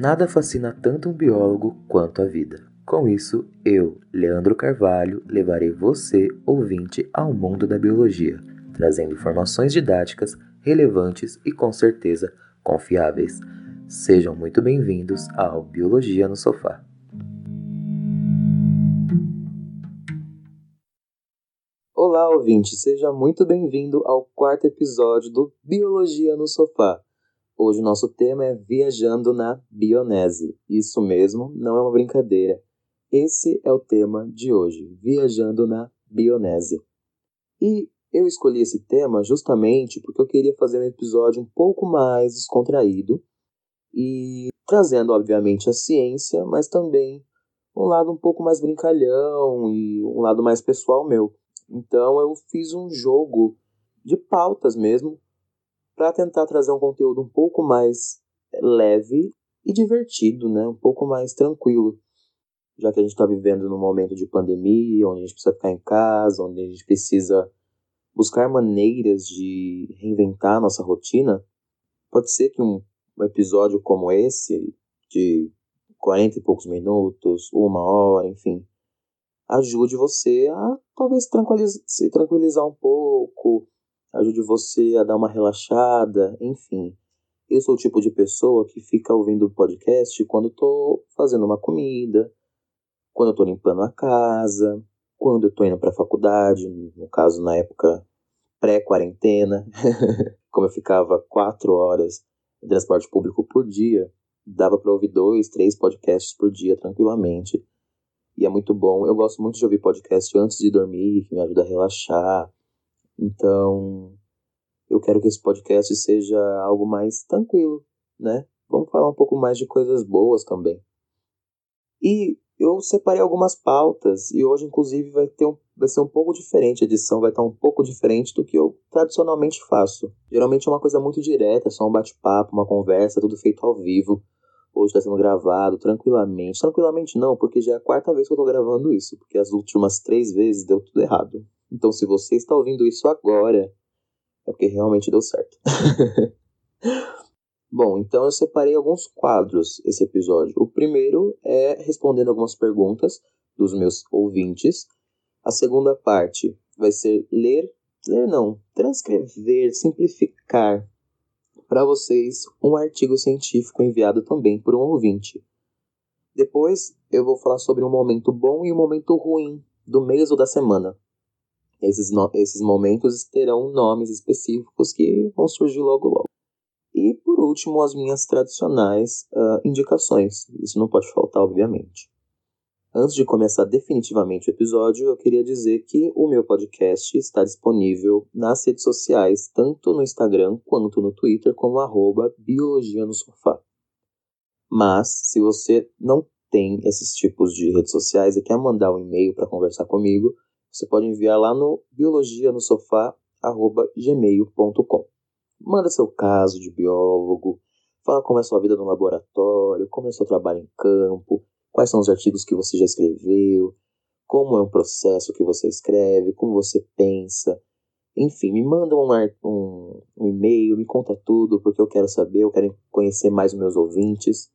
Nada fascina tanto um biólogo quanto a vida. Com isso, eu, Leandro Carvalho, levarei você, ouvinte, ao mundo da biologia, trazendo informações didáticas, relevantes e com certeza confiáveis. Sejam muito bem-vindos ao Biologia no Sofá. Olá, ouvinte, seja muito bem-vindo ao quarto episódio do Biologia no Sofá. Hoje o nosso tema é Viajando na Bionese. Isso mesmo, não é uma brincadeira. Esse é o tema de hoje, Viajando na Bionese. E eu escolhi esse tema justamente porque eu queria fazer um episódio um pouco mais descontraído e trazendo, obviamente, a ciência, mas também um lado um pouco mais brincalhão e um lado mais pessoal meu. Então eu fiz um jogo de pautas mesmo para tentar trazer um conteúdo um pouco mais leve e divertido, né? Um pouco mais tranquilo. Já que a gente está vivendo num momento de pandemia, onde a gente precisa ficar em casa, onde a gente precisa buscar maneiras de reinventar nossa rotina, pode ser que um, episódio como esse, de 40 e poucos minutos, uma hora, enfim, ajude você a talvez se tranquilizar um pouco, ajude você a dar uma relaxada, enfim. Eu sou o tipo de pessoa que fica ouvindo podcast quando estou fazendo uma comida, quando estou limpando a casa, quando eu estou indo para a faculdade, no caso na época pré-quarentena, como eu ficava quatro horas em transporte público por dia, dava para ouvir dois, três podcasts por dia tranquilamente. E é muito bom. Eu gosto muito de ouvir podcast antes de dormir, que me ajuda a relaxar. Então, eu quero que esse podcast seja algo mais tranquilo, né? Vamos falar um pouco mais de coisas boas também. E eu separei algumas pautas e hoje, inclusive, vai, ter um, vai ser um pouco diferente. A edição vai estar um pouco diferente do que eu tradicionalmente faço. Geralmente é uma coisa muito direta, só um bate-papo, uma conversa, tudo feito ao vivo. Hoje está sendo gravado tranquilamente. Tranquilamente não, porque já é a quarta vez que eu estou gravando isso, porque as últimas três vezes deu tudo errado. Então, se você está ouvindo isso agora, é porque realmente deu certo. Bom, então eu separei alguns quadros esse episódio. O primeiro é respondendo algumas perguntas dos meus ouvintes. A segunda parte vai ser ler, ler não, transcrever, simplificar para vocês um artigo científico enviado também por um ouvinte. Depois eu vou falar sobre um momento bom e um momento ruim do mês ou da semana. Esses, esses momentos terão nomes específicos que vão surgir logo logo. E por último, as minhas tradicionais uh, indicações. Isso não pode faltar, obviamente. Antes de começar definitivamente o episódio, eu queria dizer que o meu podcast está disponível nas redes sociais, tanto no Instagram quanto no Twitter, como arroba Biologia no Sofá. Mas, se você não tem esses tipos de redes sociais e quer mandar um e-mail para conversar comigo, você pode enviar lá no biologianosofá.gmail.com. Manda seu caso de biólogo, fala como é sua vida no laboratório, como é seu trabalho em campo, quais são os artigos que você já escreveu, como é o processo que você escreve, como você pensa. Enfim, me manda um, um, um e-mail, me conta tudo, porque eu quero saber, eu quero conhecer mais os meus ouvintes.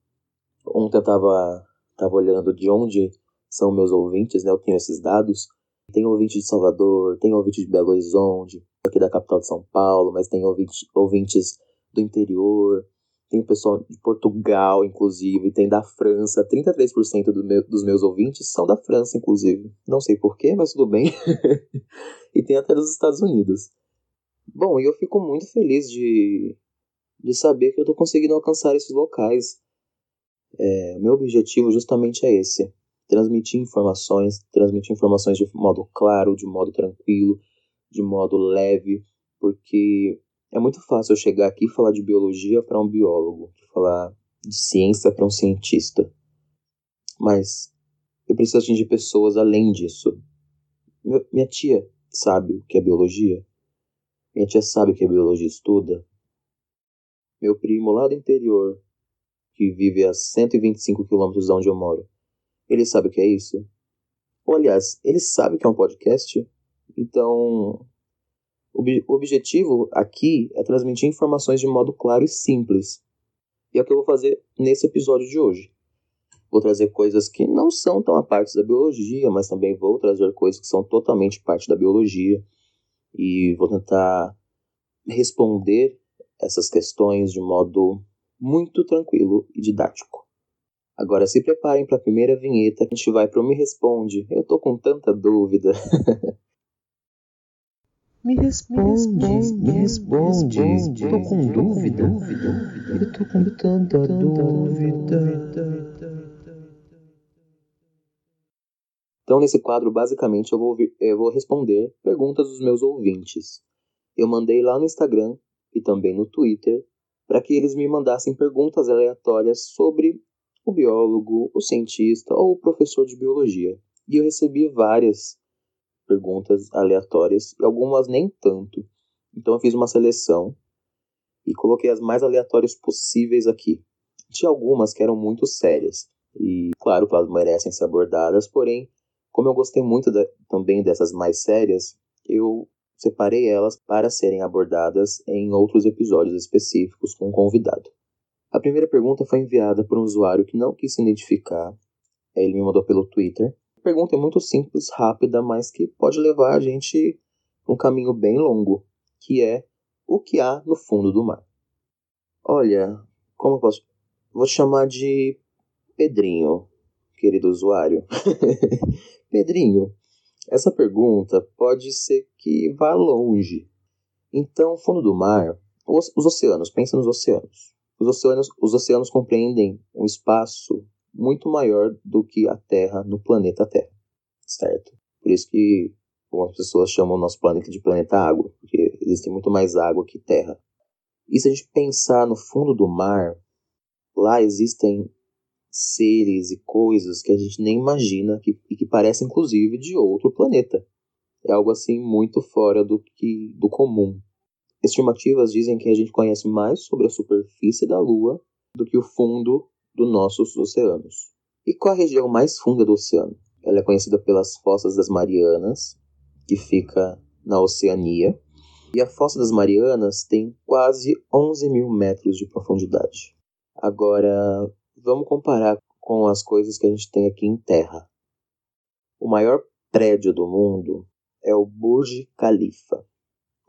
Ontem eu estava tava olhando de onde são meus ouvintes, né? Eu tenho esses dados. Tem ouvinte de Salvador, tem ouvinte de Belo Horizonte, aqui da capital de São Paulo, mas tem ouvinte, ouvintes do interior, tem o pessoal de Portugal, inclusive, tem da França. 33% do meu, dos meus ouvintes são da França, inclusive. Não sei porquê, mas tudo bem. e tem até dos Estados Unidos. Bom, e eu fico muito feliz de, de saber que eu estou conseguindo alcançar esses locais. É, meu objetivo justamente é esse: transmitir informações, transmitir informações de modo claro, de modo tranquilo, de modo leve, porque é muito fácil eu chegar aqui e falar de biologia para um biólogo, falar de ciência para um cientista. Mas eu preciso atingir pessoas além disso. Minha tia sabe o que é biologia. Minha tia sabe o que a biologia estuda. Meu primo lá do interior, que vive a 125 quilômetros de onde eu moro, ele sabe o que é isso? Ou, aliás, ele sabe que é um podcast? Então, o objetivo aqui é transmitir informações de modo claro e simples. E é o que eu vou fazer nesse episódio de hoje. Vou trazer coisas que não são tão a parte da biologia, mas também vou trazer coisas que são totalmente parte da biologia. E vou tentar responder essas questões de modo muito tranquilo e didático. Agora se preparem para a primeira vinheta que a gente vai para o Me Responde. Eu tô com tanta dúvida. Me responde, me responde, me tô com dúvida, eu tô com tanta dúvida. Então, nesse quadro, basicamente, eu vou, eu vou responder perguntas dos meus ouvintes. Eu mandei lá no Instagram e também no Twitter para que eles me mandassem perguntas aleatórias sobre o biólogo, o cientista ou o professor de biologia. E eu recebi várias perguntas aleatórias e algumas nem tanto. Então eu fiz uma seleção e coloquei as mais aleatórias possíveis aqui. Tinha algumas que eram muito sérias e, claro, elas merecem ser abordadas, porém, como eu gostei muito de, também dessas mais sérias, eu separei elas para serem abordadas em outros episódios específicos com um convidado. A primeira pergunta foi enviada por um usuário que não quis se identificar. Ele me mandou pelo Twitter pergunta é muito simples, rápida, mas que pode levar a gente um caminho bem longo, que é o que há no fundo do mar. Olha, como eu posso? Vou te chamar de Pedrinho, querido usuário. Pedrinho, essa pergunta pode ser que vá longe. Então, fundo do mar, os, os oceanos, pensa nos oceanos. Os oceanos, os oceanos compreendem um espaço muito maior do que a Terra no planeta Terra, certo? Por isso que algumas pessoas chamam o nosso planeta de planeta água, porque existe muito mais água que terra. E se a gente pensar no fundo do mar, lá existem seres e coisas que a gente nem imagina que, e que parecem inclusive de outro planeta. É algo assim muito fora do que do comum. Estimativas dizem que a gente conhece mais sobre a superfície da Lua do que o fundo dos nossos oceanos. E qual a região mais funda do oceano? Ela é conhecida pelas Fossas das Marianas, que fica na Oceania. E a Fossa das Marianas tem quase 11 mil metros de profundidade. Agora, vamos comparar com as coisas que a gente tem aqui em terra. O maior prédio do mundo é o Burj Khalifa.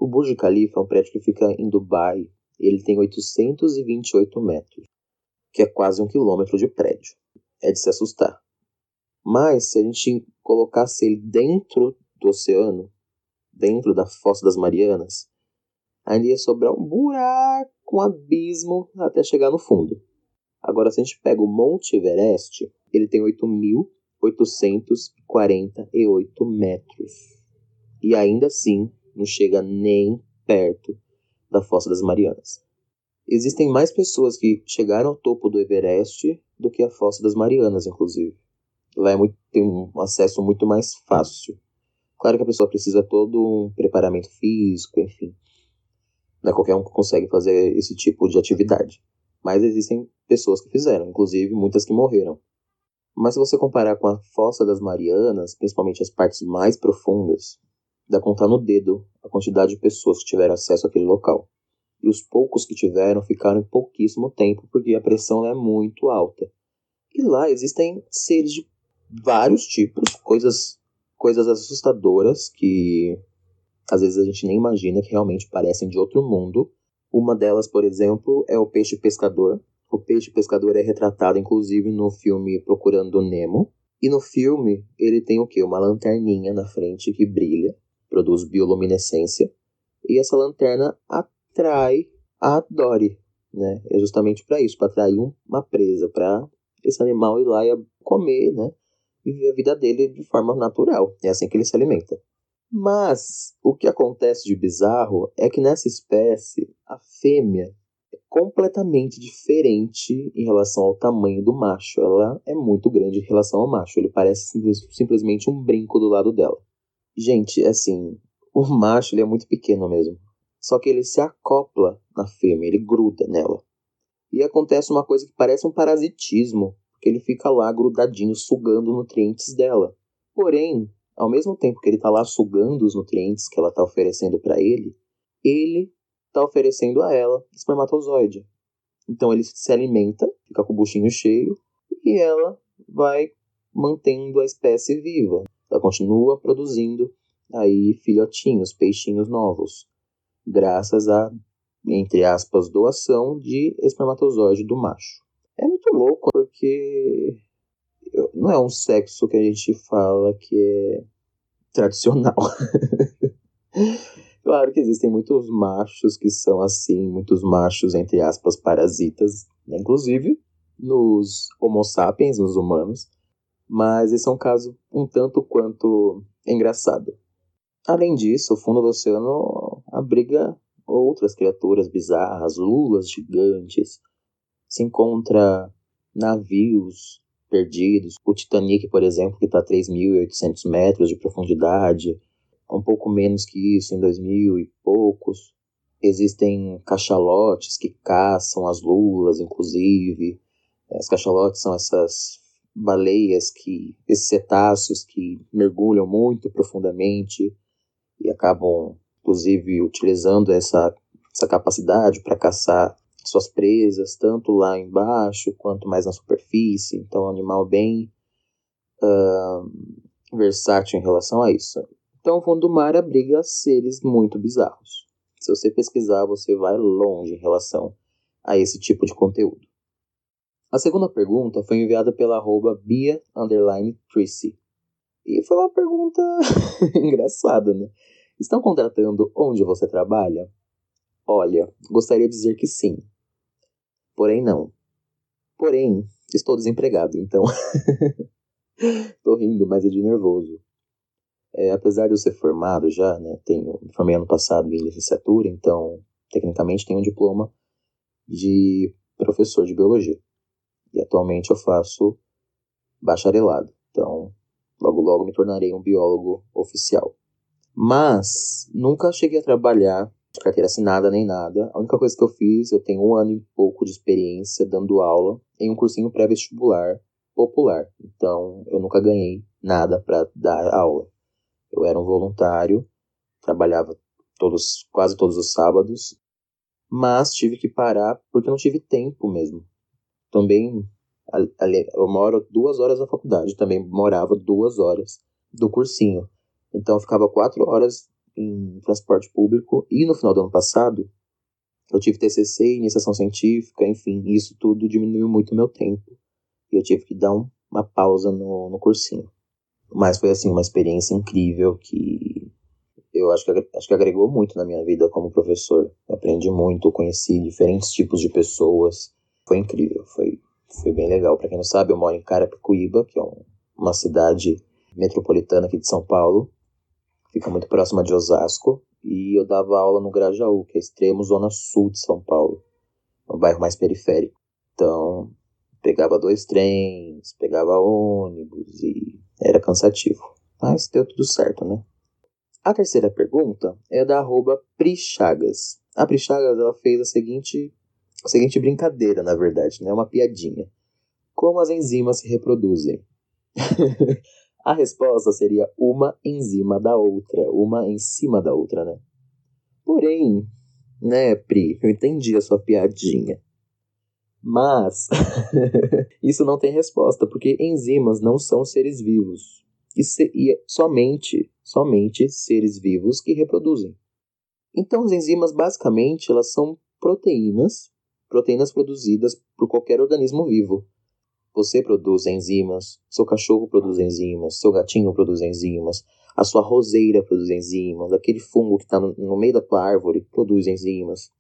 O Burj Khalifa é um prédio que fica em Dubai. Ele tem 828 metros que é quase um quilômetro de prédio. É de se assustar. Mas se a gente colocasse ele dentro do oceano, dentro da Fossa das Marianas, ainda ia sobrar um buraco, um abismo até chegar no fundo. Agora, se a gente pega o Monte Everest, ele tem 8.848 metros. E ainda assim, não chega nem perto da Fossa das Marianas. Existem mais pessoas que chegaram ao topo do Everest do que a Fossa das Marianas, inclusive. Lá é muito, tem um acesso muito mais fácil. Claro que a pessoa precisa todo um preparamento físico, enfim. Não é qualquer um que consegue fazer esse tipo de atividade. Mas existem pessoas que fizeram, inclusive muitas que morreram. Mas se você comparar com a Fossa das Marianas, principalmente as partes mais profundas, dá contar no dedo a quantidade de pessoas que tiveram acesso àquele local e os poucos que tiveram ficaram em pouquíssimo tempo porque a pressão é muito alta. E lá existem seres de vários tipos, coisas, coisas assustadoras que às vezes a gente nem imagina que realmente parecem de outro mundo. Uma delas, por exemplo, é o peixe pescador. O peixe pescador é retratado inclusive no filme Procurando Nemo. E no filme ele tem o que? Uma lanterninha na frente que brilha, produz bioluminescência. E essa lanterna atrai a Dory, né? É justamente para isso, para atrair uma presa, para esse animal ir lá e comer, né? Viver a vida dele de forma natural. É assim que ele se alimenta. Mas o que acontece de bizarro é que nessa espécie a fêmea é completamente diferente em relação ao tamanho do macho. Ela é muito grande em relação ao macho. Ele parece simples, simplesmente um brinco do lado dela. Gente, assim, o macho ele é muito pequeno mesmo. Só que ele se acopla na fêmea, ele gruda nela. E acontece uma coisa que parece um parasitismo, porque ele fica lá grudadinho, sugando nutrientes dela. Porém, ao mesmo tempo que ele está lá sugando os nutrientes que ela está oferecendo para ele, ele está oferecendo a ela espermatozoide. Então ele se alimenta, fica com o buchinho cheio, e ela vai mantendo a espécie viva. Continua produzindo aí filhotinhos, peixinhos novos, graças a, entre aspas, doação de espermatozoide do macho. É muito louco porque não é um sexo que a gente fala que é tradicional. claro que existem muitos machos que são assim, muitos machos, entre aspas, parasitas, né? inclusive nos Homo sapiens, nos humanos, mas esse é um caso um tanto quanto engraçado. Além disso, o fundo do oceano abriga outras criaturas bizarras, lulas gigantes, se encontra navios perdidos, o Titanic, por exemplo, que está a 3.800 metros de profundidade, um pouco menos que isso, em 2.000 e poucos. Existem cachalotes que caçam as lulas, inclusive. As cachalotes são essas baleias que, esses cetáceos que mergulham muito profundamente e acabam, inclusive, utilizando essa, essa capacidade para caçar suas presas, tanto lá embaixo quanto mais na superfície. Então, é um animal bem uh, versátil em relação a isso. Então, o fundo do mar abriga seres muito bizarros. Se você pesquisar, você vai longe em relação a esse tipo de conteúdo. A segunda pergunta foi enviada pela arroba Bia Tracy. E foi uma pergunta engraçada, né? Estão contratando onde você trabalha? Olha, gostaria de dizer que sim. Porém, não. Porém, estou desempregado, então. Tô rindo, mas é de nervoso. É, apesar de eu ser formado já, né? Tenho, me formei ano passado em licenciatura, então, tecnicamente, tenho um diploma de professor de biologia. E atualmente eu faço bacharelado. Então, logo logo me tornarei um biólogo oficial. Mas nunca cheguei a trabalhar de carteira assinada nem nada. A única coisa que eu fiz, eu tenho um ano e pouco de experiência dando aula em um cursinho pré-vestibular popular. Então, eu nunca ganhei nada para dar aula. Eu era um voluntário, trabalhava todos, quase todos os sábados, mas tive que parar porque não tive tempo mesmo também eu moro duas horas da faculdade, também morava duas horas do cursinho. Então eu ficava quatro horas em transporte público e no final do ano passado eu tive TCC, iniciação científica, enfim, isso tudo diminuiu muito meu tempo e eu tive que dar um, uma pausa no, no cursinho. Mas foi assim uma experiência incrível que eu acho que, acho que agregou muito na minha vida como professor. aprendi muito, conheci diferentes tipos de pessoas, foi incrível, foi, foi bem legal. Para quem não sabe, eu moro em Carapicuíba, que é um, uma cidade metropolitana aqui de São Paulo. Fica muito próxima de Osasco. E eu dava aula no Grajaú, que é extremo zona sul de São Paulo. Um bairro mais periférico. Então, pegava dois trens, pegava ônibus e era cansativo. Mas deu tudo certo, né? A terceira pergunta é da arroba Prichagas. A Prichagas ela fez a seguinte a seguinte brincadeira, na verdade, né? Uma piadinha. Como as enzimas se reproduzem? a resposta seria uma enzima da outra, uma em cima da outra, né? Porém, né, Pri, eu entendi a sua piadinha. Mas isso não tem resposta, porque enzimas não são seres vivos. E, se, e é somente, somente seres vivos que reproduzem. Então as enzimas basicamente elas são proteínas proteínas produzidas por qualquer organismo vivo. Você produz enzimas, seu cachorro produz enzimas, seu gatinho produz enzimas, a sua roseira produz enzimas, aquele fungo que está no, no, meio da tua árvore produz enzimas.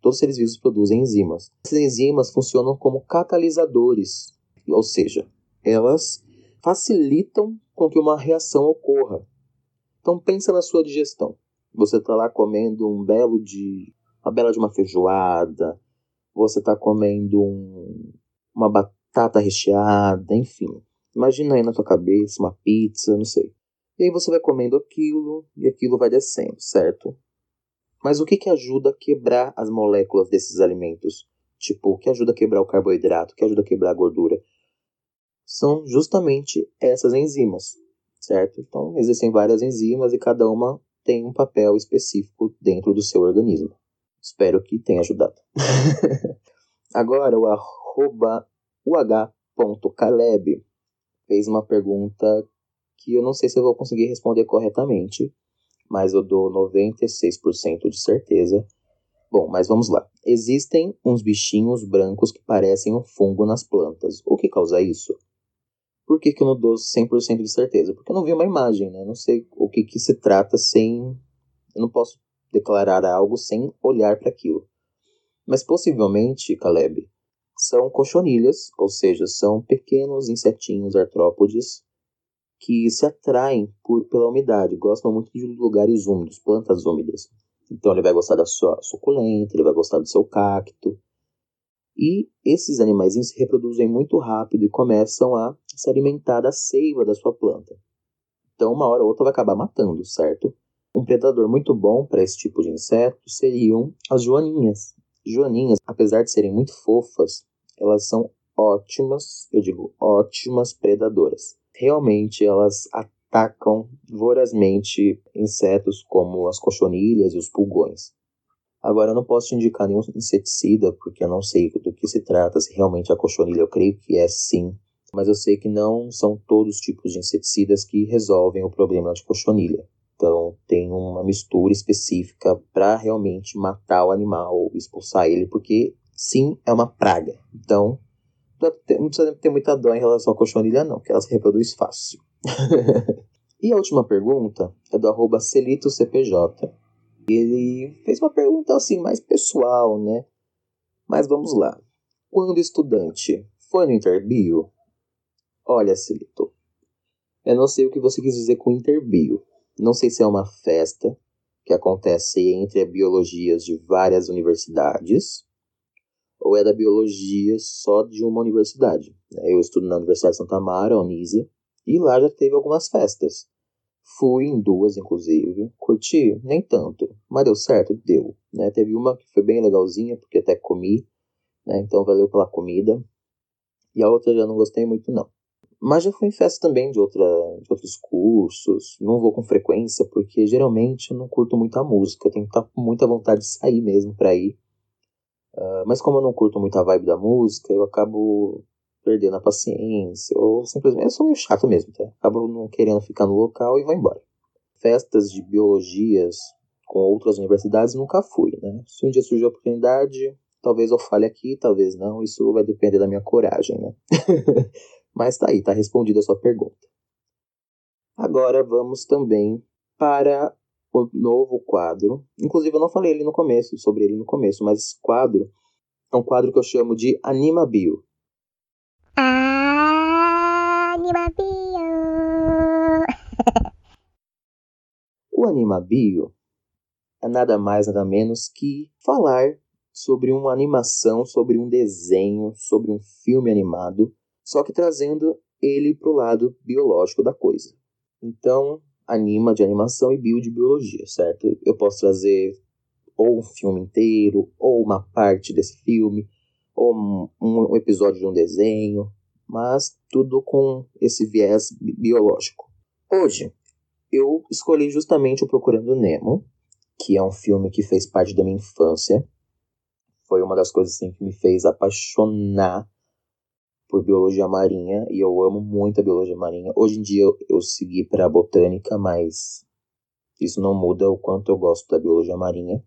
Todos os seres vivos produzem enzimas. Essas enzimas funcionam como catalisadores, ou seja, elas facilitam com que uma reação ocorra. Então pensa na sua digestão. Você está lá comendo um belo de uma bela de uma feijoada, você está comendo um, uma batata recheada, enfim. Imagina aí na tua cabeça uma pizza, não sei. E aí você vai comendo aquilo e aquilo vai descendo, certo? Mas o que, que ajuda a quebrar as moléculas desses alimentos? Tipo, o que ajuda a quebrar o carboidrato, o que ajuda a quebrar a gordura? São justamente essas enzimas, certo? Então, existem várias enzimas e cada uma tem um papel específico dentro do seu organismo. Espero que tenha ajudado. Agora o arroba uh.caleb fez uma pergunta que eu não sei se eu vou conseguir responder corretamente, mas eu dou 96% de certeza. Bom, mas vamos lá. Existem uns bichinhos brancos que parecem um fungo nas plantas. O que causa isso? Por que, que eu não dou 100% de certeza? Porque eu não vi uma imagem, né? Eu não sei o que, que se trata sem. Eu não posso declarar algo sem olhar para aquilo. Mas possivelmente, Caleb, são cochonilhas, ou seja, são pequenos insetinhos artrópodes que se atraem por, pela umidade, gostam muito de lugares úmidos, plantas úmidas. Então ele vai gostar da sua suculenta, ele vai gostar do seu cacto. E esses animais se reproduzem muito rápido e começam a se alimentar da seiva da sua planta. Então, uma hora ou outra vai acabar matando, certo? Um predador muito bom para esse tipo de inseto seriam as joaninhas. Joaninhas, apesar de serem muito fofas, elas são ótimas, eu digo ótimas predadoras. Realmente elas atacam vorazmente insetos como as cochonilhas e os pulgões. Agora eu não posso te indicar nenhum inseticida porque eu não sei do que se trata, se realmente a cochonilha eu creio que é sim, mas eu sei que não são todos os tipos de inseticidas que resolvem o problema de cochonilha. Então tem uma mistura específica para realmente matar o animal, expulsar ele, porque sim, é uma praga. Então não precisa ter muita dó em relação à cochonilha, não, que ela se reproduz fácil. e a última pergunta é do arroba CelitoCPJ. Ele fez uma pergunta assim mais pessoal, né? Mas vamos lá. Quando estudante foi no Interbio? Olha, Celito, eu não sei o que você quis dizer com Interbio. Não sei se é uma festa que acontece entre biologias de várias universidades ou é da biologia só de uma universidade. Eu estudo na Universidade de Santa Mara, Unisa, e lá já teve algumas festas. Fui em duas, inclusive. Curti? Nem tanto. Mas deu certo? Deu. Né? Teve uma que foi bem legalzinha, porque até comi. Né? Então valeu pela comida. E a outra já não gostei muito, não. Mas já fui em festa também de, outra, de outros cursos. Não vou com frequência, porque geralmente eu não curto muito a música. Eu tenho que estar com muita vontade de sair mesmo para ir. Uh, mas como eu não curto muito a vibe da música, eu acabo perdendo a paciência, ou simplesmente. Eu sou meio chato mesmo, tá? Acabo não querendo ficar no local e vou embora. Festas de biologias com outras universidades nunca fui, né? Se um dia surgir a oportunidade, talvez eu fale aqui, talvez não, isso vai depender da minha coragem, né? Mas tá aí, tá respondida a sua pergunta. Agora vamos também para o novo quadro. Inclusive eu não falei ele no começo, sobre ele no começo, mas esse quadro é um quadro que eu chamo de Anima Bio. Anima Bio. o Anima Bio é nada mais nada menos que falar sobre uma animação, sobre um desenho, sobre um filme animado, só que trazendo ele para o lado biológico da coisa. Então, anima de animação e bio de biologia, certo? Eu posso trazer ou um filme inteiro, ou uma parte desse filme, ou um, um episódio de um desenho, mas tudo com esse viés biológico. Hoje, eu escolhi justamente o Procurando Nemo, que é um filme que fez parte da minha infância. Foi uma das coisas assim, que me fez apaixonar por biologia marinha e eu amo muito a biologia marinha. Hoje em dia eu, eu segui para botânica, mas isso não muda o quanto eu gosto da biologia marinha.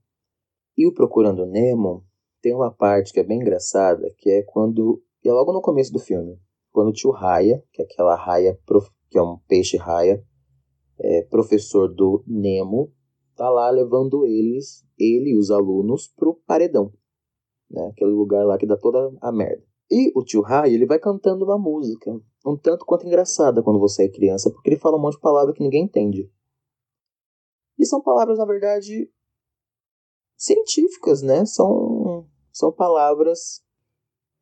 E o Procurando Nemo tem uma parte que é bem engraçada, que é quando é logo no começo do filme, quando o tio Raia, que é aquela raia que é um peixe raia, é, professor do Nemo, tá lá levando eles, ele e os alunos pro paredão, né? Aquele lugar lá que dá toda a merda. E o tio Rai, ele vai cantando uma música, um tanto quanto engraçada quando você é criança, porque ele fala um monte de palavras que ninguém entende. E são palavras, na verdade, científicas, né? São, são palavras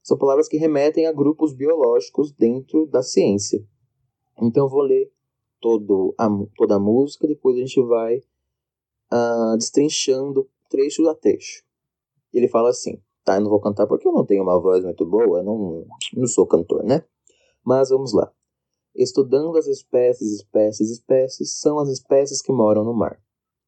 são palavras que remetem a grupos biológicos dentro da ciência. Então eu vou ler todo a, toda a música, depois a gente vai uh, destrinchando trecho a trecho. Ele fala assim: tá? Eu não vou cantar porque eu não tenho uma voz muito boa, não, não sou cantor, né? Mas vamos lá. Estudando as espécies, espécies, espécies, são as espécies que moram no mar.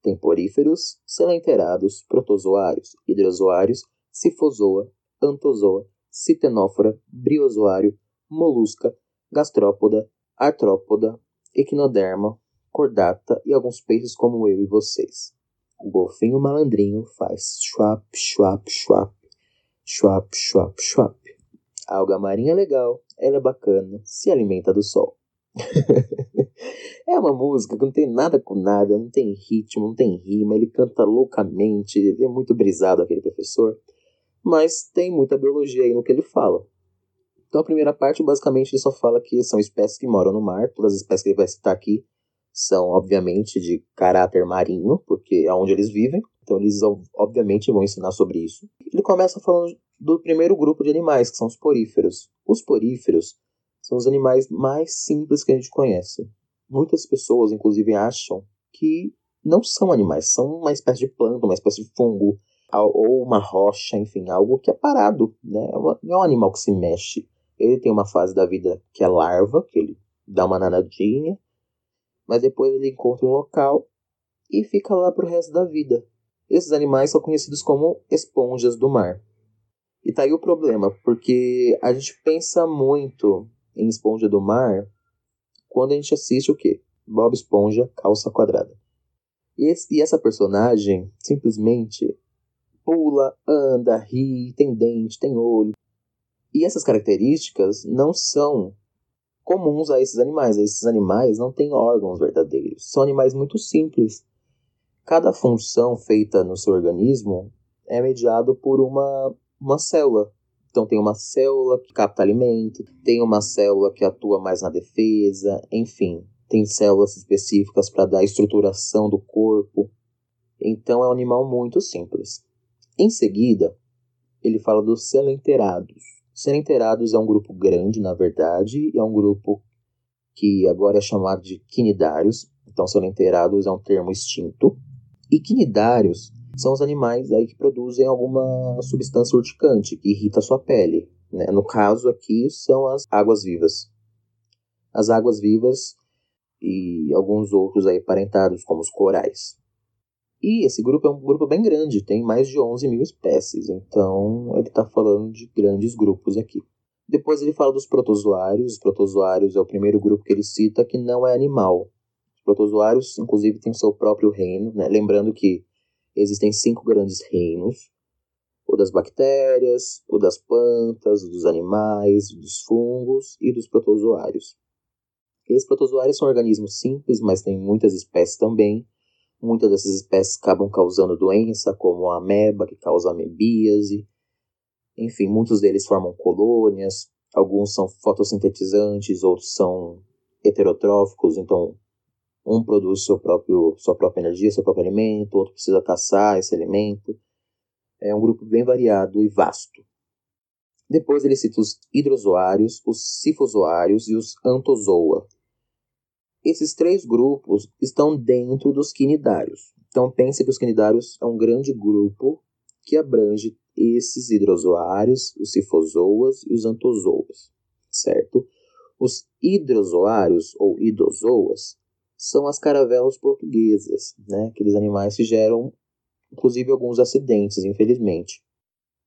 Temporíferos, selenterados, protozoários, hidrozoários, cifozoa, Antozoa, Citenófora, Briozoário, Molusca, Gastrópoda, Artrópoda, Equinoderma, Cordata e alguns peixes como eu e vocês. O golfinho malandrinho faz schwap, schwap, schwap, schwap, schwap, schwap. Alga marinha é legal, ela é bacana, se alimenta do sol. é uma música que não tem nada com nada, não tem ritmo, não tem rima, ele canta loucamente, ele é muito brisado aquele professor, mas tem muita biologia aí no que ele fala. Então a primeira parte, basicamente, ele só fala que são espécies que moram no mar, todas as espécies que ele vai citar aqui são, obviamente, de caráter marinho, porque é onde eles vivem, então eles, obviamente, vão ensinar sobre isso. Ele começa falando do primeiro grupo de animais, que são os poríferos. Os poríferos são os animais mais simples que a gente conhece. Muitas pessoas, inclusive, acham que não são animais, são uma espécie de planta, uma espécie de fungo, ou uma rocha, enfim, algo que é parado, né? Não é um animal que se mexe. Ele tem uma fase da vida que é larva, que ele dá uma nanadinha, mas depois ele encontra um local e fica lá pro resto da vida. Esses animais são conhecidos como esponjas do mar. E tá aí o problema, porque a gente pensa muito em Esponja do Mar quando a gente assiste o quê? Bob Esponja, calça quadrada. E, esse, e essa personagem simplesmente pula, anda, ri, tem dente, tem olho. E essas características não são comuns a esses animais. Esses animais não têm órgãos verdadeiros. São animais muito simples. Cada função feita no seu organismo é mediado por uma, uma célula. Então tem uma célula que capta alimento, tem uma célula que atua mais na defesa, enfim, tem células específicas para dar estruturação do corpo. Então é um animal muito simples. Em seguida, ele fala dos selenterados. Selenterados é um grupo grande, na verdade, é um grupo que agora é chamado de quinidários. Então, selenterados é um termo extinto. E quinidários são os animais aí que produzem alguma substância urticante que irrita a sua pele. Né? No caso aqui são as águas vivas. As águas vivas e alguns outros aí parentados, como os corais. E esse grupo é um grupo bem grande, tem mais de 11 mil espécies, então ele está falando de grandes grupos aqui. Depois ele fala dos protozoários. Os protozoários é o primeiro grupo que ele cita que não é animal. Os protozoários, inclusive, têm seu próprio reino, né? lembrando que existem cinco grandes reinos: o das bactérias, o das plantas, o dos animais, dos fungos e dos protozoários. Esses protozoários são organismos simples, mas têm muitas espécies também. Muitas dessas espécies acabam causando doença, como a ameba, que causa amebíase. Enfim, muitos deles formam colônias. Alguns são fotossintetizantes, outros são heterotróficos, então um produz seu próprio, sua própria energia, seu próprio alimento, outro precisa caçar esse alimento. É um grupo bem variado e vasto. Depois ele cita os hidrozoários, os sifozoários e os antozoa. Esses três grupos estão dentro dos quinidários. Então pense que os quinidários é um grande grupo que abrange esses hidrozoários, os sifozoas e os antozoas, certo? Os hidrozoários ou idozoas são as caravelas portuguesas, né? Aqueles animais que geram, inclusive, alguns acidentes, infelizmente.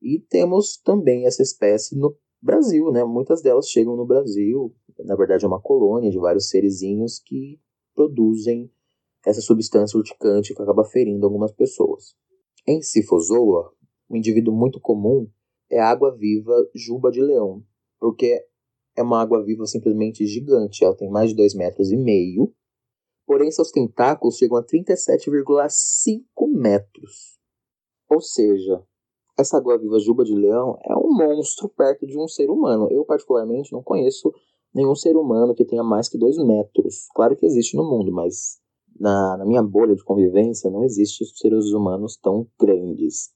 E temos também essa espécie no Brasil, né? Muitas delas chegam no Brasil. Na verdade, é uma colônia de vários serizinhos que produzem essa substância urticante que acaba ferindo algumas pessoas. Em Cifozoa, um indivíduo muito comum é a água-viva juba de leão, porque é uma água-viva simplesmente gigante. Ela tem mais de 2,5 metros e meio porém seus tentáculos chegam a 37,5 metros. Ou seja, essa água-viva juba de leão é um monstro perto de um ser humano. Eu, particularmente, não conheço nenhum ser humano que tenha mais que 2 metros. Claro que existe no mundo, mas na, na minha bolha de convivência não existe seres humanos tão grandes.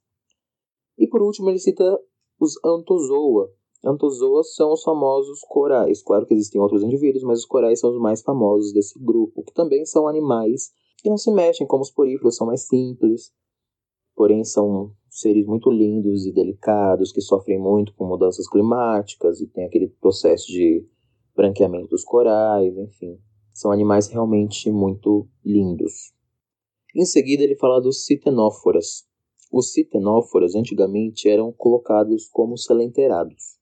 E por último, ele cita os Antozoa, Antozoas são os famosos corais. Claro que existem outros indivíduos, mas os corais são os mais famosos desse grupo, que também são animais que não se mexem, como os poríferos, são mais simples, porém são seres muito lindos e delicados, que sofrem muito com mudanças climáticas e tem aquele processo de branqueamento dos corais, enfim. São animais realmente muito lindos. Em seguida, ele fala dos citenóforas. Os citenóforos antigamente eram colocados como selenterados.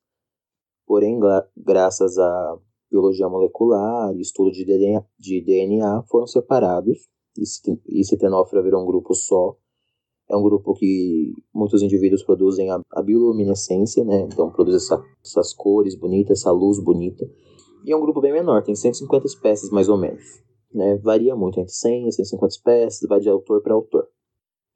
Porém, graças à biologia molecular e estudo de DNA, de DNA foram separados e citenófora virou um grupo só. É um grupo que muitos indivíduos produzem a, a bioluminescência, né? Então produz essa, essas cores bonitas, essa luz bonita. E é um grupo bem menor, tem 150 espécies mais ou menos. Né? Varia muito entre 100 e 150 espécies, vai de autor para autor.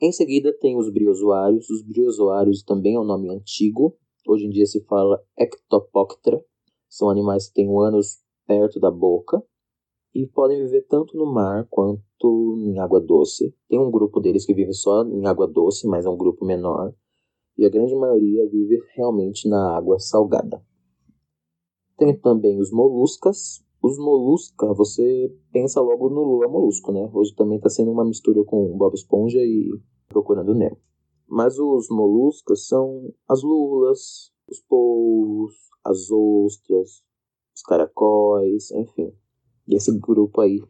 Em seguida tem os briozoários. Os briozoários também é um nome antigo. Hoje em dia se fala Ectopoctra. São animais que têm o ânus perto da boca e podem viver tanto no mar quanto em água doce. Tem um grupo deles que vive só em água doce, mas é um grupo menor. E a grande maioria vive realmente na água salgada. Tem também os moluscas. Os molusca, você pensa logo no Lula Molusco, né? Hoje também está sendo uma mistura com Bob Esponja e Procurando Nemo. Mas os moluscas são as lulas, os polvos, as ostras, os caracóis, enfim. E esse grupo aí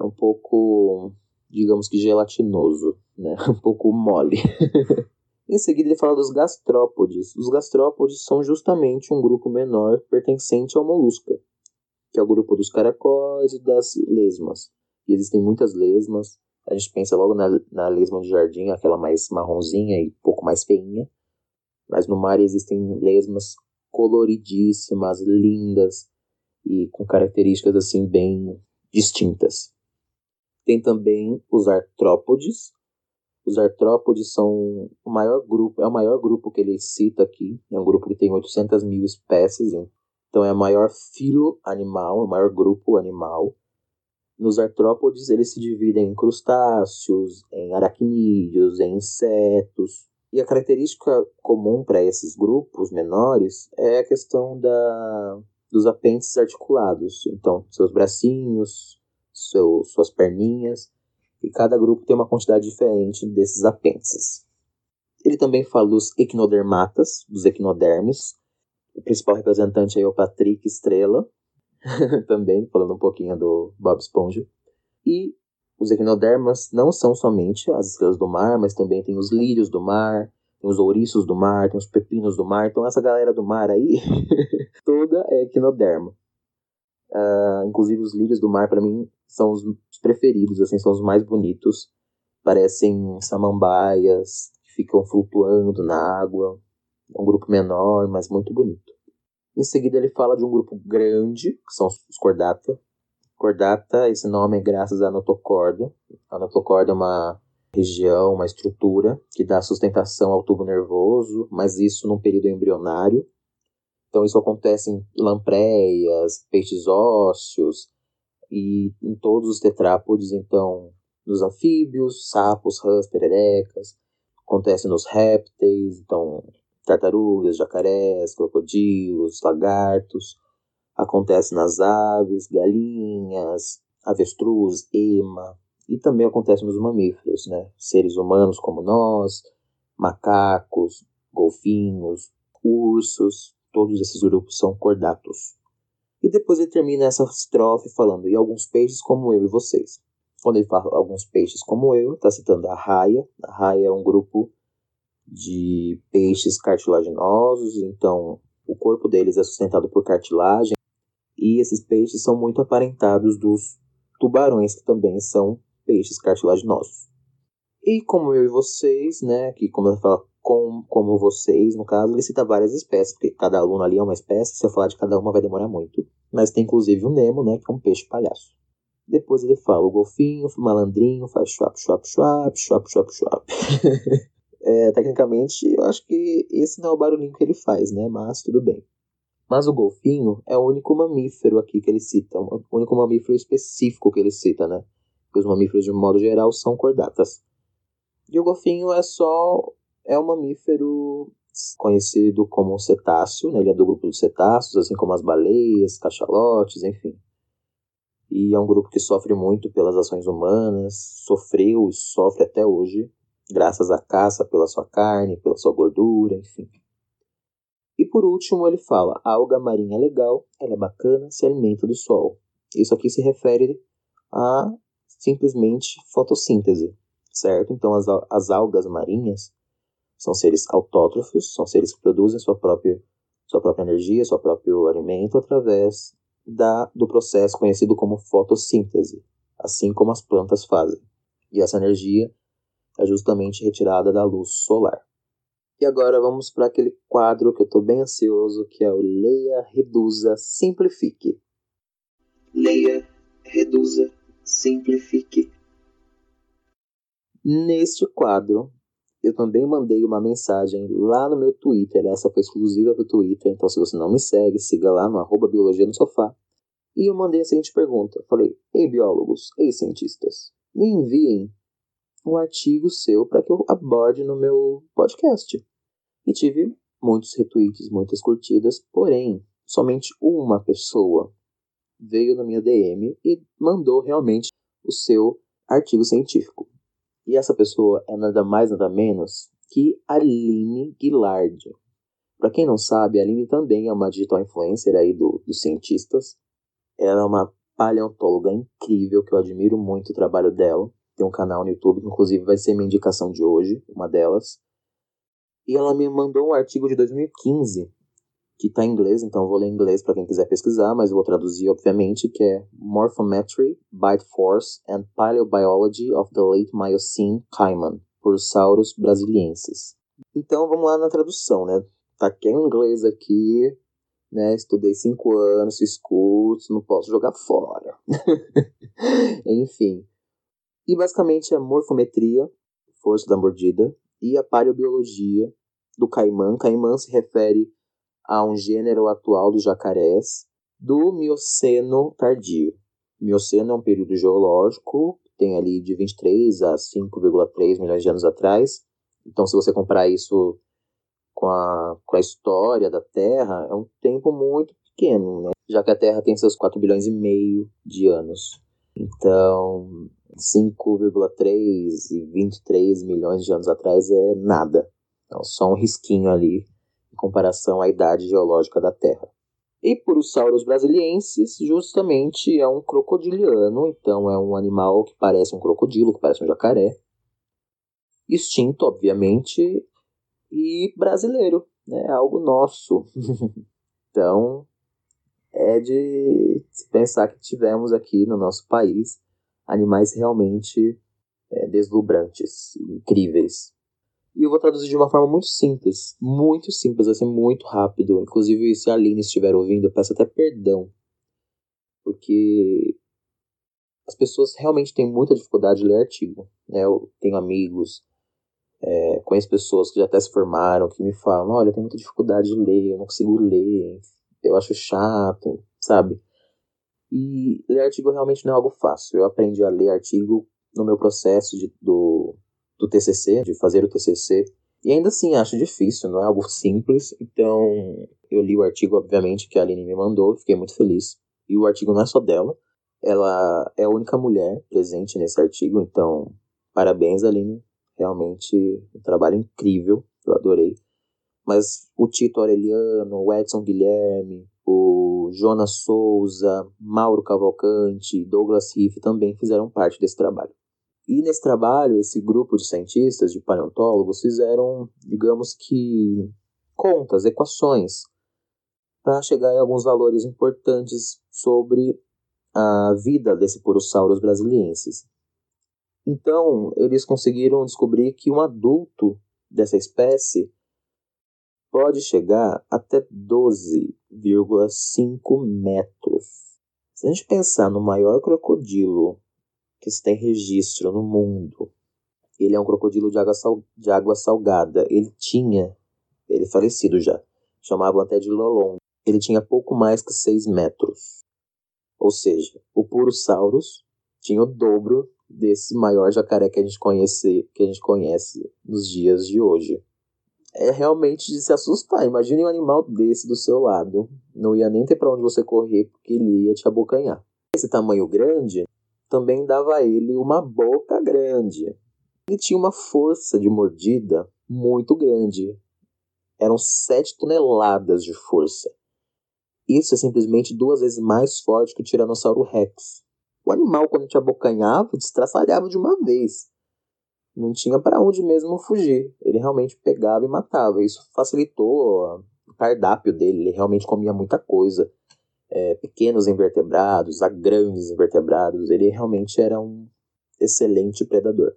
é um pouco, digamos que gelatinoso, né? Um pouco mole. em seguida ele fala dos gastrópodes. Os gastrópodes são justamente um grupo menor pertencente ao molusca, que é o grupo dos caracóis e das lesmas. E existem muitas lesmas. A gente pensa logo na, na lesma de jardim, aquela mais marronzinha e um pouco mais feinha. Mas no mar existem lesmas coloridíssimas, lindas e com características assim bem distintas. Tem também os artrópodes. Os artrópodes são o maior grupo, é o maior grupo que ele cita aqui. É um grupo que tem 800 mil espécies, então é o maior filo animal, o maior grupo animal. Nos artrópodes eles se dividem em crustáceos, em aracnídeos, em insetos. E a característica comum para esses grupos menores é a questão da, dos apêndices articulados. Então, seus bracinhos, seu, suas perninhas, e cada grupo tem uma quantidade diferente desses apêndices. Ele também fala dos equinodermatas, dos equinodermes. O principal representante é o Patrick Estrela, também, falando um pouquinho do Bob Esponja. E os equinodermas não são somente as estrelas do mar, mas também tem os lírios do mar, tem os ouriços do mar, tem os pepinos do mar. Então essa galera do mar aí, toda é equinoderma. Uh, inclusive os lírios do mar, para mim, são os preferidos, assim, são os mais bonitos. Parecem samambaias que ficam flutuando na água. É um grupo menor, mas muito bonito. Em seguida, ele fala de um grupo grande, que são os cordata. Cordata, esse nome é graças à notocorda. A notocorda é uma região, uma estrutura que dá sustentação ao tubo nervoso, mas isso num período embrionário. Então isso acontece em lampreias, peixes ósseos e em todos os tetrápodes, então nos anfíbios, sapos, rãs, pererecas, acontece nos répteis, então tartarugas, jacarés, crocodilos, lagartos, acontece nas aves, galinhas, avestruz, ema, e também acontece nos mamíferos, né? Seres humanos como nós, macacos, golfinhos, ursos, Todos esses grupos são cordatos. E depois ele termina essa estrofe falando, e alguns peixes como eu e vocês. Quando ele fala alguns peixes como eu, está citando a raia. A raia é um grupo de peixes cartilaginosos, então o corpo deles é sustentado por cartilagem. E esses peixes são muito aparentados dos tubarões, que também são peixes cartilaginosos. E como eu e vocês, né, que como ele fala com, como vocês, no caso, ele cita várias espécies, porque cada aluno ali é uma espécie, se eu falar de cada uma vai demorar muito. Mas tem inclusive o Nemo, né, que é um peixe palhaço. Depois ele fala o golfinho, o malandrinho, faz chuap, chuap, chuap, chuap, chuap, chuap. é, tecnicamente, eu acho que esse não é o barulhinho que ele faz, né, mas tudo bem. Mas o golfinho é o único mamífero aqui que ele cita, o único mamífero específico que ele cita, né? Porque os mamíferos, de modo geral, são cordatas. E o golfinho é só é um mamífero conhecido como cetáceo, né? ele é do grupo dos cetáceos, assim como as baleias, cachalotes, enfim. E é um grupo que sofre muito pelas ações humanas, sofreu e sofre até hoje, graças à caça pela sua carne, pela sua gordura, enfim. E por último, ele fala: a alga marinha é legal, ela é bacana, se alimenta do sol. Isso aqui se refere a simplesmente fotossíntese, certo? Então, as, as algas marinhas São seres autótrofos, são seres que produzem sua própria, sua própria energia, seu próprio alimento através da, do processo conhecido como fotossíntese, assim como as plantas fazem. E essa energia é justamente retirada da luz solar. E agora vamos para aquele quadro que eu estou bem ansioso, que é o Leia, Reduza, Simplifique. Leia, Reduza, Simplifique. Neste quadro, eu também mandei uma mensagem lá no meu Twitter. Essa foi exclusiva do Twitter, então se você não me segue, siga lá no arroba Biologia no Sofá. E eu mandei a seguinte pergunta. Falei, ei biólogos, ei cientistas, me enviem um artigo seu para que eu aborde no meu podcast. E tive muitos retweets, muitas curtidas, porém, somente uma pessoa veio na minha DM e mandou realmente o seu artigo científico. E essa pessoa é nada mais nada menos que Aline Guilard. Para quem não sabe, a Aline também é uma digital influencer aí do, dos cientistas. Ela é uma paleontóloga incrível, que eu admiro muito o trabalho dela. Tem um canal no YouTube, inclusive vai ser minha indicação de hoje, uma delas. E ela me mandou um artigo de 2015 que está em inglês, então eu vou ler em inglês para quem quiser pesquisar, mas eu vou traduzir, obviamente, que é Morphometry, Bite Force and Paleobiology of the Late Miocene Cayman, por Sauros brasilienses. Então vamos lá na tradução, né? Tá aqui em inglês aqui, né? Estudei cinco anos, curso, não posso jogar fora. Enfim. E basicamente a morfometria, força da mordida, e a paleobiologia do caimã. Caimã se refere a um gênero atual dos jacarés do Mioceno tardio. Mioceno é um período geológico, tem ali de 23 a 5,3 milhões de anos atrás. Então, se você comparar isso com a, com a história da Terra, é um tempo muito pequeno, né? já que a Terra tem seus 4 bilhões e meio de anos. Então, 5,3 e 23 milhões de anos atrás é nada. Então, só um risquinho ali comparação à idade geológica da Terra. E Purosaurus brasiliensis, justamente é um crocodiliano, então é um animal que parece um crocodilo, que parece um jacaré. Extinto, obviamente, e brasileiro, né? algo nosso. então, é de se pensar que tivemos aqui no nosso país animais realmente é, deslumbrantes, incríveis. E eu vou traduzir de uma forma muito simples, muito simples, vai ser muito rápido. Inclusive, se a Aline estiver ouvindo, eu peço até perdão. Porque as pessoas realmente têm muita dificuldade de ler artigo. Né? Eu tenho amigos, é, conheço pessoas que já até se formaram, que me falam, olha, eu tenho muita dificuldade de ler, eu não consigo ler, eu acho chato, sabe? E ler artigo realmente não é algo fácil. Eu aprendi a ler artigo no meu processo de, do, do TCC, de fazer o TCC. E ainda assim acho difícil, não é algo simples. Então eu li o artigo, obviamente, que a Aline me mandou, fiquei muito feliz. E o artigo não é só dela, ela é a única mulher presente nesse artigo, então parabéns, Aline. Realmente um trabalho incrível, eu adorei. Mas o Tito Aureliano, o Edson Guilherme, o Jonas Souza, Mauro Cavalcante, Douglas Riff também fizeram parte desse trabalho. E nesse trabalho, esse grupo de cientistas, de paleontólogos, fizeram, digamos que, contas, equações, para chegar em alguns valores importantes sobre a vida desse Purosaurus brasiliensis. Então, eles conseguiram descobrir que um adulto dessa espécie pode chegar até 12,5 metros. Se a gente pensar no maior crocodilo que se tem registro no mundo. Ele é um crocodilo de água, sal, de água salgada. Ele tinha, ele é falecido já, chamavam até de Lolong. Ele tinha pouco mais que 6 metros. Ou seja, o Purosaurus tinha o dobro desse maior jacaré que a gente conhece, que a gente conhece nos dias de hoje. É realmente de se assustar. Imagine um animal desse do seu lado. Não ia nem ter para onde você correr porque ele ia te abocanhar. Esse tamanho grande também dava a ele uma boca grande. Ele tinha uma força de mordida muito grande. Eram sete toneladas de força. Isso é simplesmente duas vezes mais forte que o Tiranossauro Rex. O animal, quando te abocanhava, destraçalhava de uma vez. não tinha para onde mesmo fugir. Ele realmente pegava e matava. Isso facilitou o cardápio dele. Ele realmente comia muita coisa. É, pequenos invertebrados, a grandes invertebrados. Ele realmente era um excelente predador.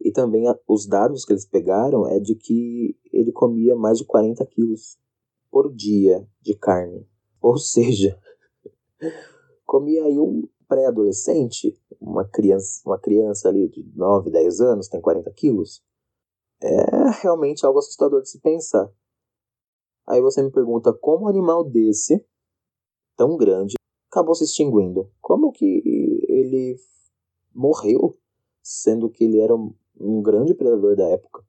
E também a, os dados que eles pegaram é de que ele comia mais de 40 quilos por dia de carne. Ou seja, comia aí um pré-adolescente, uma criança, uma criança ali de 9, 10 anos, tem 40 quilos. É realmente algo assustador de se pensar. Aí você me pergunta como um animal desse, tão grande, acabou se extinguindo. Como que ele morreu, sendo que ele era um, grande predador da época?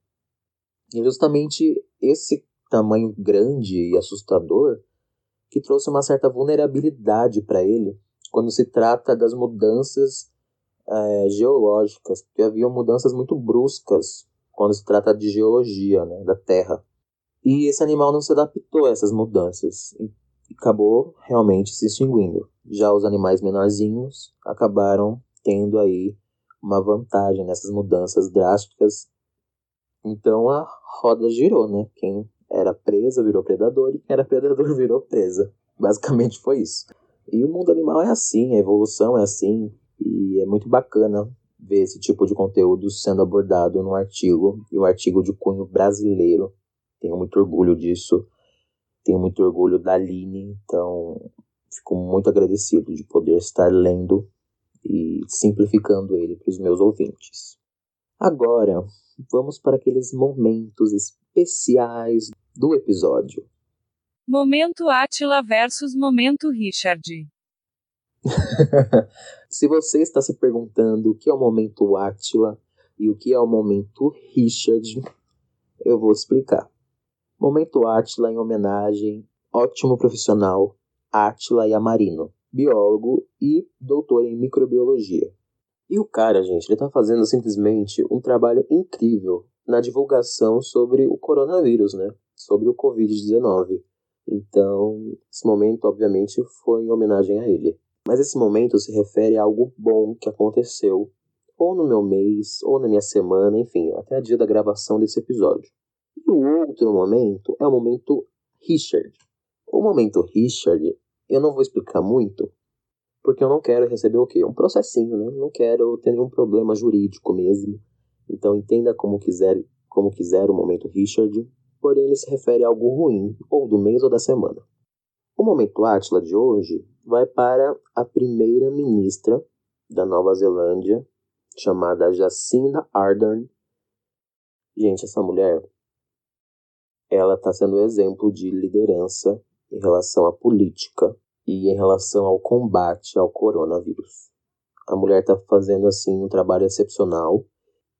E justamente esse tamanho grande e assustador que trouxe uma certa vulnerabilidade para ele quando se trata das mudanças é, geológicas, porque havia mudanças muito bruscas quando se trata de geologia né, da Terra. E esse animal não se adaptou a essas mudanças acabou realmente se extinguindo. Já os animais menorzinhos acabaram tendo aí uma vantagem nessas mudanças drásticas. Então a roda girou, né? Quem era presa virou predador e quem era predador virou presa. Basicamente foi isso. E o mundo animal é assim, a evolução é assim, e é muito bacana ver esse tipo de conteúdo sendo abordado num artigo, e um artigo de cunho brasileiro. Tenho muito orgulho disso, tenho muito orgulho da Aline, então fico muito agradecido de poder estar lendo e simplificando ele para os meus ouvintes. Agora, vamos para aqueles momentos especiais do episódio. Momento Atila versus Momento Richard. se você está se perguntando o que é o momento Atila e o que é o momento Richard, eu vou explicar. Momento Atila em homenagem ótimo profissional Atila Yamarino, biólogo e doutor em microbiologia. E o cara, gente, ele está fazendo simplesmente um trabalho incrível na divulgação sobre o coronavírus, né? Sobre o Covid-19. Então, esse momento, obviamente, foi em homenagem a ele. Mas esse momento se refere a algo bom que aconteceu, ou no meu mês, ou na minha semana, enfim, até a dia da gravação desse episódio. E o outro momento é o momento Richard. O momento Richard, eu não vou explicar muito, porque eu não quero receber o quê? Um processinho, né? Não quero ter nenhum problema jurídico mesmo. Então entenda como quiser, como quiser o momento Richard, porém ele se refere a algo ruim, ou do mês ou da semana. O momento Átila de hoje vai para a primeira-ministra da Nova Zelândia, chamada Jacinda Ardern. Gente, essa mulher, ela está sendo exemplo de liderança em relação à política e em relação ao combate ao coronavírus. A mulher está fazendo assim um trabalho excepcional,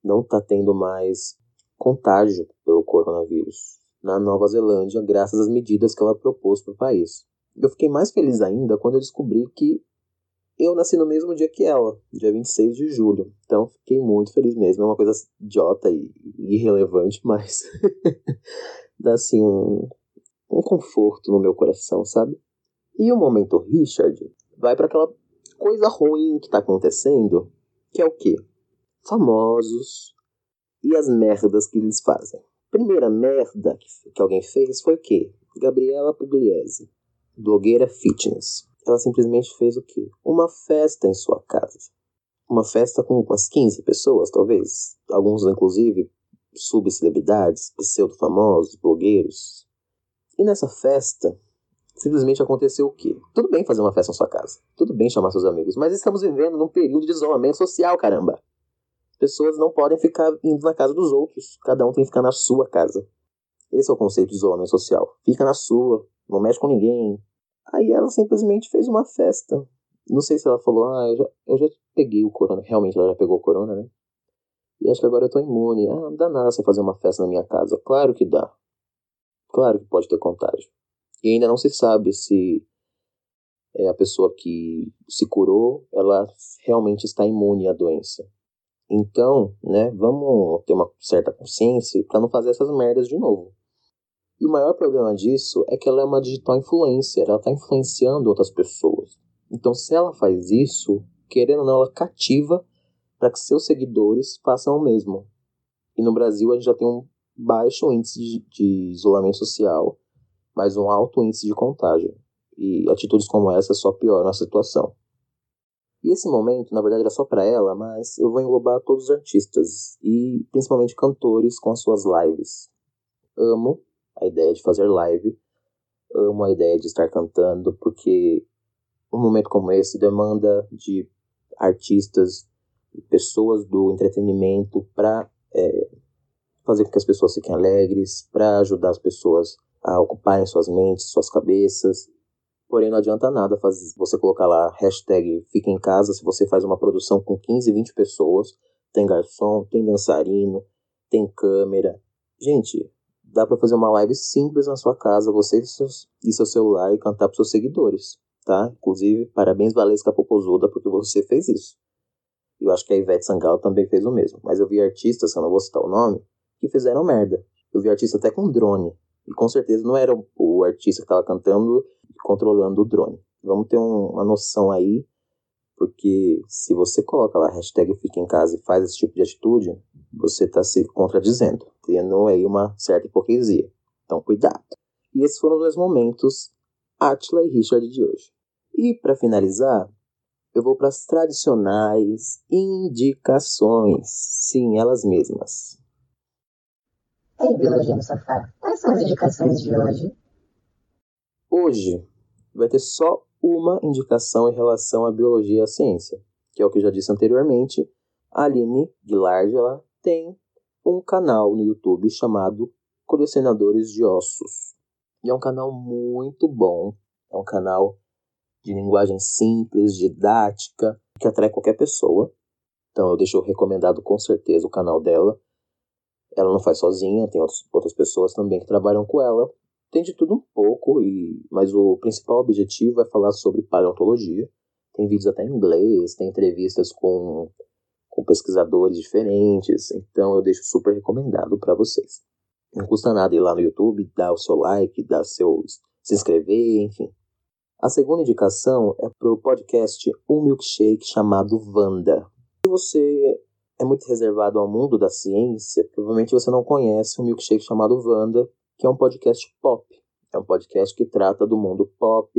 não está tendo mais contágio pelo coronavírus na Nova Zelândia, graças às medidas que ela propôs para o país. Eu fiquei mais feliz ainda quando eu descobri que eu nasci no mesmo dia que ela, dia 26 de julho. Então fiquei muito feliz mesmo. É uma coisa idiota e irrelevante, mas dá assim um, um conforto no meu coração, sabe? E o momento Richard vai para aquela coisa ruim que tá acontecendo, que é o quê? Famosos e as merdas que eles fazem. Primeira merda que, que alguém fez foi o quê? Gabriela Pugliese, blogueira fitness. Ela simplesmente fez o quê? Uma festa em sua casa. Uma festa com umas 15 pessoas, talvez. Alguns, inclusive, subcelebridades, pseudo-famosos, blogueiros. E nessa festa, simplesmente aconteceu o quê? Tudo bem fazer uma festa na sua casa. Tudo bem chamar seus amigos. Mas estamos vivendo num período de isolamento social, caramba pessoas não podem ficar indo na casa dos outros. Cada um tem que ficar na sua casa. Esse é o conceito de isolamento social. Fica na sua, não mexe com ninguém. Aí ela simplesmente fez uma festa. Não sei se ela falou, ah, eu já, eu já peguei o corona. Realmente ela já pegou o corona, né? E acho que agora eu tô imune. Ah, não dá nada você fazer uma festa na minha casa. Claro que dá. Claro que pode ter contágio. E ainda não se sabe se é a pessoa que se curou, ela realmente está imune à doença. Então, né, vamos ter uma certa consciência para não fazer essas merdas de novo. E o maior problema disso é que ela é uma digital influencer, ela está influenciando outras pessoas. Então, se ela faz isso, querendo ou não, ela cativa para que seus seguidores façam o mesmo. E no Brasil a gente já tem um baixo índice de, de isolamento social, mas um alto índice de contágio. E atitudes como essa só pioram a situação. E esse momento, na verdade, era só para ela, mas eu vou englobar todos os artistas e principalmente cantores com as suas lives. Amo a ideia de fazer live, amo a ideia de estar cantando, porque um momento como esse demanda de artistas, pessoas do entretenimento para é, fazer com que as pessoas fiquem alegres, para ajudar as pessoas a ocuparem suas mentes, suas cabeças. Porém, não adianta nada fazer, você colocar lá hashtag fica em casa se você faz uma produção com 15, 20 pessoas, tem garçom, tem dançarino, tem câmera. Gente, dá para fazer uma live simples na sua casa, você e seu celular e cantar para seus seguidores tá? Inclusive, parabéns Valesca Popozuda, porque você fez isso. Eu acho que a Ivete Sangalo também fez o mesmo. Mas eu vi artistas, que eu não vou citar o nome, que fizeram merda. Eu vi artista até com drone. E com certeza não era o artista que estava cantando e controlando o drone. Vamos ter um, uma noção aí, porque se você coloca lá hashtag fica em casa e faz esse tipo de atitude, você está se contradizendo, tendo aí uma certa hipocrisia. Então, cuidado. E esses foram os dois momentos Atila e Richard de hoje. E para finalizar, eu vou para as tradicionais indicações. Sim, elas mesmas. Ei, Biologia no Sofá, quais são as indicações de hoje? Hoje vai ter só uma indicação em relação à biologia e à ciência, que é o que eu já disse anteriormente. A Aline Guilard ela tem um canal no YouTube chamado Colecionadores de Ossos. E é um canal muito bom, é um canal de linguagem simples, didática, que atrai qualquer pessoa. Então eu deixo recomendado com certeza o canal dela. Ela não faz sozinha, tem outras pessoas também que trabalham com ela. Tem de tudo um pouco, e mas o principal objetivo é falar sobre paleontologia. Tem vídeos até em inglês, tem entrevistas com, com pesquisadores diferentes, então eu deixo super recomendado para vocês. Não custa nada ir lá no YouTube, dar o seu like, dar seu se inscrever, enfim. A segunda indicação é para o podcast Um Milkshake chamado Vanda. Se você é muito reservado ao mundo da ciência, provavelmente você não conhece um milkshake chamado Vanda, que é um podcast pop. É um podcast que trata do mundo pop,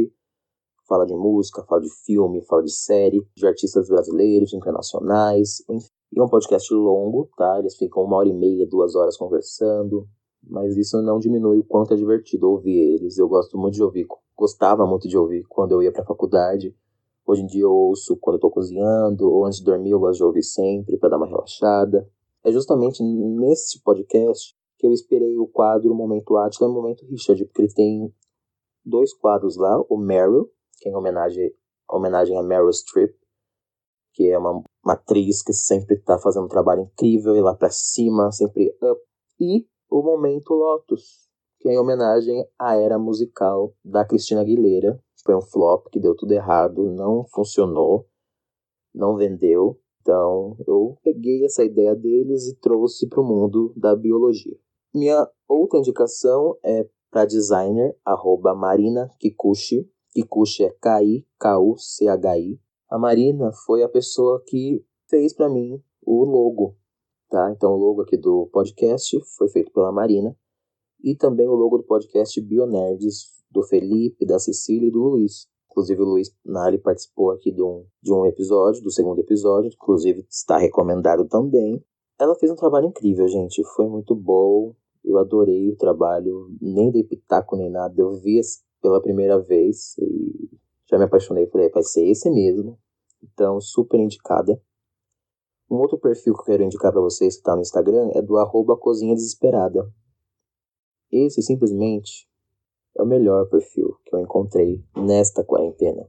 fala de música, fala de filme, fala de série, de artistas brasileiros, internacionais, enfim. E é um podcast longo, tá? Eles ficam uma hora e meia, duas horas conversando, mas isso não diminui o quanto é divertido ouvir eles. Eu gosto muito de ouvir gostava muito de ouvir quando eu ia para a faculdade. Hoje em dia eu ouço quando eu tô cozinhando ou antes de dormir eu gosto de ouvir sempre para dar uma relaxada. É justamente nesse podcast que eu esperei o quadro Momento Atila e Momento Richard, porque ele tem dois quadros lá, o Meryl, que é em homenagem, homenagem a Meryl Streep, que é uma, uma atriz que sempre está fazendo um trabalho incrível e lá para cima, sempre up, e o Momento Lotus, que é em homenagem à era musical da Cristina Aguilera. Foi um flop que deu tudo errado, não funcionou, não vendeu. Então eu peguei essa ideia deles e trouxe para o mundo da biologia. Minha outra indicação é para designer, arroba Marina Kikuchi. Kikuchi é K-I-K-U-C-H-I. A Marina foi a pessoa que fez para mim o logo, tá? Então o logo aqui do podcast foi feito pela Marina e também o logo do podcast Bionerds, do Felipe, da Cecília e do Luiz. Inclusive o Luiz Nali participou aqui de um, de um episódio, do segundo episódio, inclusive está recomendado também. Ela fez um trabalho incrível, gente, foi muito bom, eu adorei o trabalho, nem dei pitaco nem nada, eu vi pela primeira vez e já me apaixonei, falei, vai ser esse mesmo. Então, super indicada. Um outro perfil que eu quero indicar para vocês que está no Instagram é do arroba Cozinha Desesperada. Esse simplesmente é o melhor perfil que eu encontrei nesta quarentena.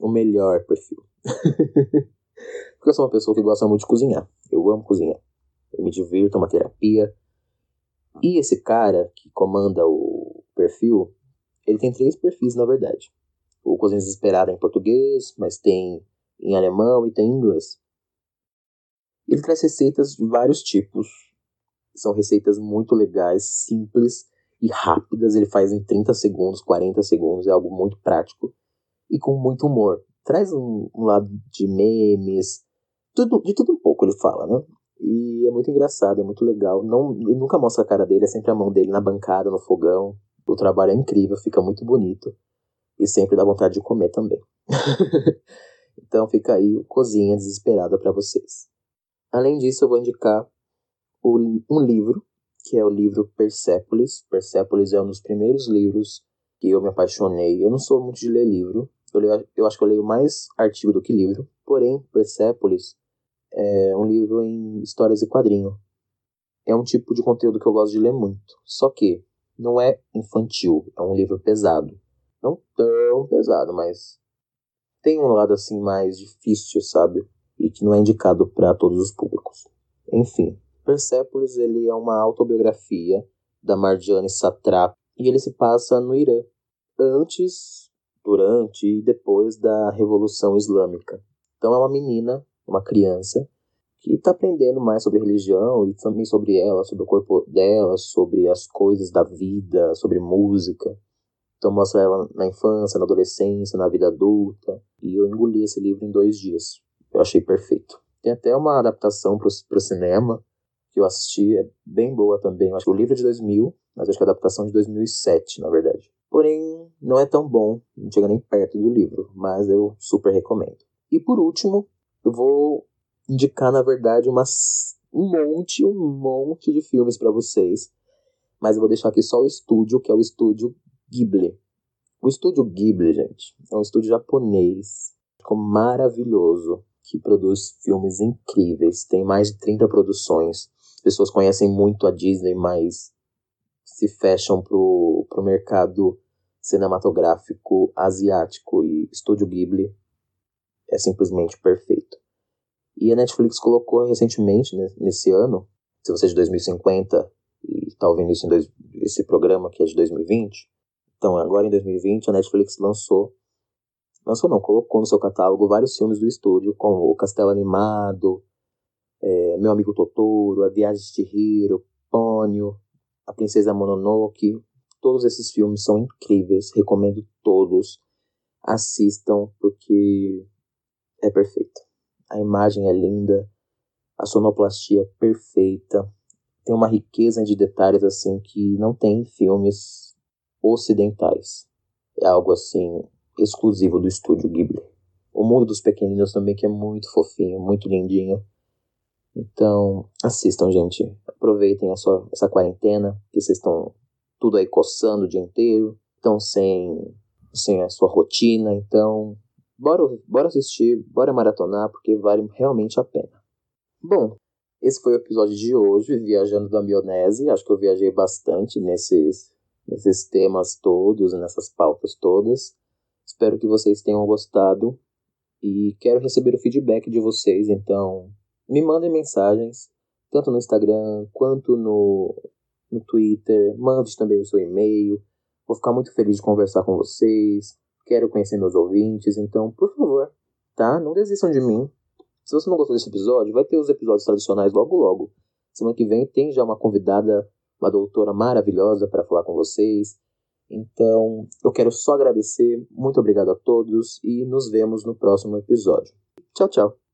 O melhor perfil. Porque eu sou uma pessoa que gosta muito de cozinhar. Eu amo cozinhar. Eu me divirto, é uma terapia. E esse cara que comanda o perfil, ele tem três perfis na verdade. O Cozinha Desesperada em português, mas tem em alemão e tem em inglês. Ele traz receitas de vários tipos, são receitas muito legais, simples e rápidas. Ele faz em 30 segundos, 40 segundos. É algo muito prático e com muito humor. Traz um, um lado de memes, tudo, de tudo um pouco ele fala, né? E é muito engraçado, é muito legal. Não, ele nunca mostra a cara dele, é sempre a mão dele na bancada, no fogão. O trabalho é incrível, fica muito bonito. E sempre dá vontade de comer também. então fica aí o Cozinha Desesperada para vocês. Além disso, eu vou indicar um livro, que é o livro Persépolis. Persépolis é um dos primeiros livros que eu me apaixonei. Eu não sou muito de ler livro. Eu, leio, eu acho que eu leio mais artigo do que livro. Porém, Persépolis é um livro em histórias e quadrinho. É um tipo de conteúdo que eu gosto de ler muito. Só que não é infantil, é um livro pesado. Não tão pesado, mas tem um lado assim mais difícil, sabe? E que não é indicado para todos os públicos. Enfim, Persepolis ele é uma autobiografia da Marjane Satrap e ele se passa no Irã, antes, durante e depois da Revolução Islâmica. Então é uma menina uma criança que está aprendendo mais sobre religião e também sobre ela, sobre o corpo dela, sobre as coisas da vida, sobre música. Então mostra ela na infância, na adolescência, na vida adulta. E eu engoli esse livro em dois dias. Eu achei perfeito. Tem até uma adaptação para o cinema que eu assisti, é bem boa também. Eu acho que o livro é de 2000, mas acho que a adaptação é de 2007, na verdade. Porém, não é tão bom, não chega nem perto do livro, mas eu super recomendo. E por último, eu vou indicar, na verdade, umas, um monte, um monte de filmes para vocês. Mas eu vou deixar aqui só o estúdio, que é o estúdio Ghibli. O estúdio Ghibli, gente, é um estúdio japonês, ficou maravilhoso, que produz filmes incríveis. Tem mais de 30 produções. As pessoas conhecem muito a Disney, mas se fecham pro, pro mercado cinematográfico asiático e Estúdio Ghibli é simplesmente perfeito. E a Netflix colocou recentemente, né, nesse ano, se você é de 2050 e está ouvindo isso em dois, esse programa que é de 2020, então agora em 2020 a Netflix lançou, lançou não, colocou no seu catálogo vários filmes do estúdio, como O Castelo Animado, é, Meu Amigo Totoro, A Viagem de Chihiro, Pônio, A Princesa Mononoke, todos esses filmes são incríveis, recomendo todos, assistam, porque é perfeita. A imagem é linda, a sonoplastia é perfeita, tem uma riqueza de detalhes assim que não tem em filmes ocidentais. É algo assim exclusivo do estúdio Ghibli. O Mundo dos Pequeninos também que é muito fofinho, muito lindinho. Então, assistam, gente. Aproveitem a sua, essa quarentena, que vocês estão tudo aí coçando o dia inteiro, estão sem, sem a sua rotina, então Bora, bora assistir, bora maratonar, porque vale realmente a pena. Bom, esse foi o episódio de hoje, Viajando da Bionese. Acho que eu viajei bastante nesses, nesses temas todos, nessas pautas todas. Espero que vocês tenham gostado e quero receber o feedback de vocês, então me mandem mensagens, tanto no Instagram quanto no, no Twitter. Mande também o seu e-mail. Vou ficar muito feliz de conversar com vocês quero conhecer meus ouvintes, então, por favor, tá? Não desistam de mim. Se você não gostou desse episódio, vai ter os episódios tradicionais logo logo. Semana que vem tem já uma convidada, uma doutora maravilhosa para falar com vocês. Então, eu quero só agradecer, muito obrigado a todos e nos vemos no próximo episódio. Tchau, tchau.